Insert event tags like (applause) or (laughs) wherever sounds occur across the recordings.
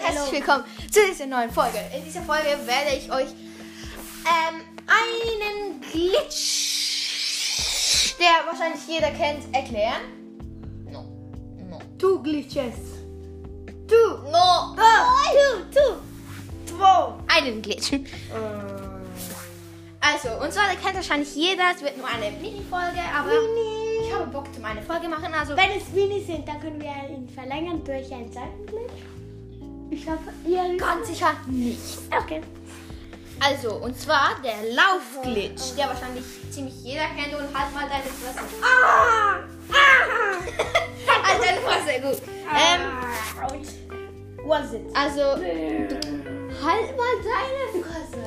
herzlich willkommen zu dieser neuen Folge. In dieser Folge werde ich euch ähm, einen Glitch, der wahrscheinlich jeder kennt, erklären. No, no, Two glitches. Two. no, Two, two. Zwei. einen Glitch. Also, und zwar kennt wahrscheinlich jeder. Es wird nur eine Mini-Folge, aber Mini. ich habe Bock zum eine Folge machen. Also, Wenn es Mini sind, dann können wir ihn verlängern durch einen Seitenglitch. Ich hoffe, ihr ganz sicher nicht. Okay. Also, und zwar der Laufglitch, der wahrscheinlich ziemlich jeder kennt und halt mal deine Fresse. Ah! Ah! (laughs) Halt deine Fresse, gut. Ähm, Ouch. Was it? also, halt mal deine Fresse.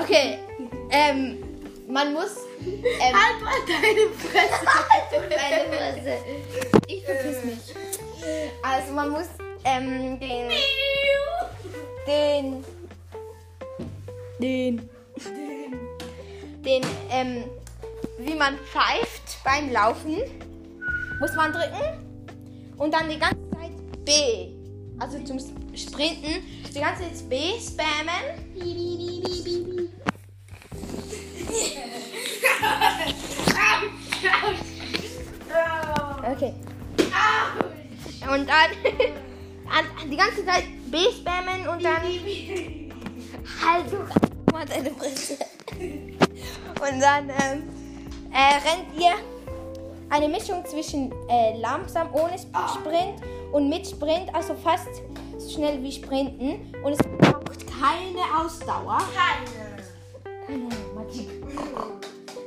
Okay, ähm, man muss. Ähm, Halt mal deine Fresse. (laughs) deine Fresse. Ich verpiss mich. Also, man muss ähm, den. Den. Den. Den, ähm, wie man pfeift beim Laufen, muss man drücken und dann die ganze Zeit B. Also zum Sprinten, die ganze Zeit B spammen. Okay. Und dann an- (laughs) die ganze Zeit B spammen und dann halt mal deine Fresse. Und dann ähm, äh, rennt ihr eine Mischung zwischen äh, langsam ohne Sprint und mit Sprint, also fast so schnell wie Sprinten. Und es braucht keine Ausdauer. Keine Magie.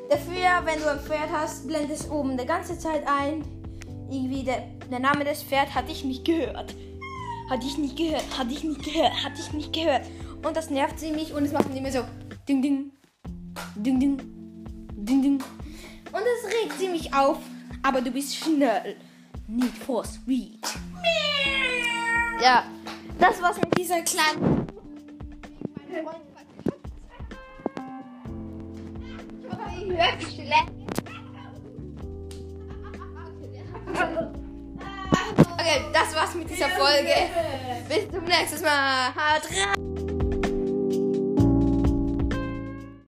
Dafür, wenn du ein Pferd hast, blendest oben die ganze Zeit ein. Irgendwie der, der Name des Pferds hatte ich nicht gehört. Hatte ich nicht gehört, hatte ich nicht gehört, hatte ich nicht gehört. Und das nervt ziemlich und es macht immer so ding ding, ding ding, ding ding. Und es regt ziemlich auf, aber du bist schnell. Need for Speed. Ja, das war's mit dieser kleinen. Ich mich schlecht. Okay, das war's mit dieser Folge. Bis zum nächsten Mal. Haut rein.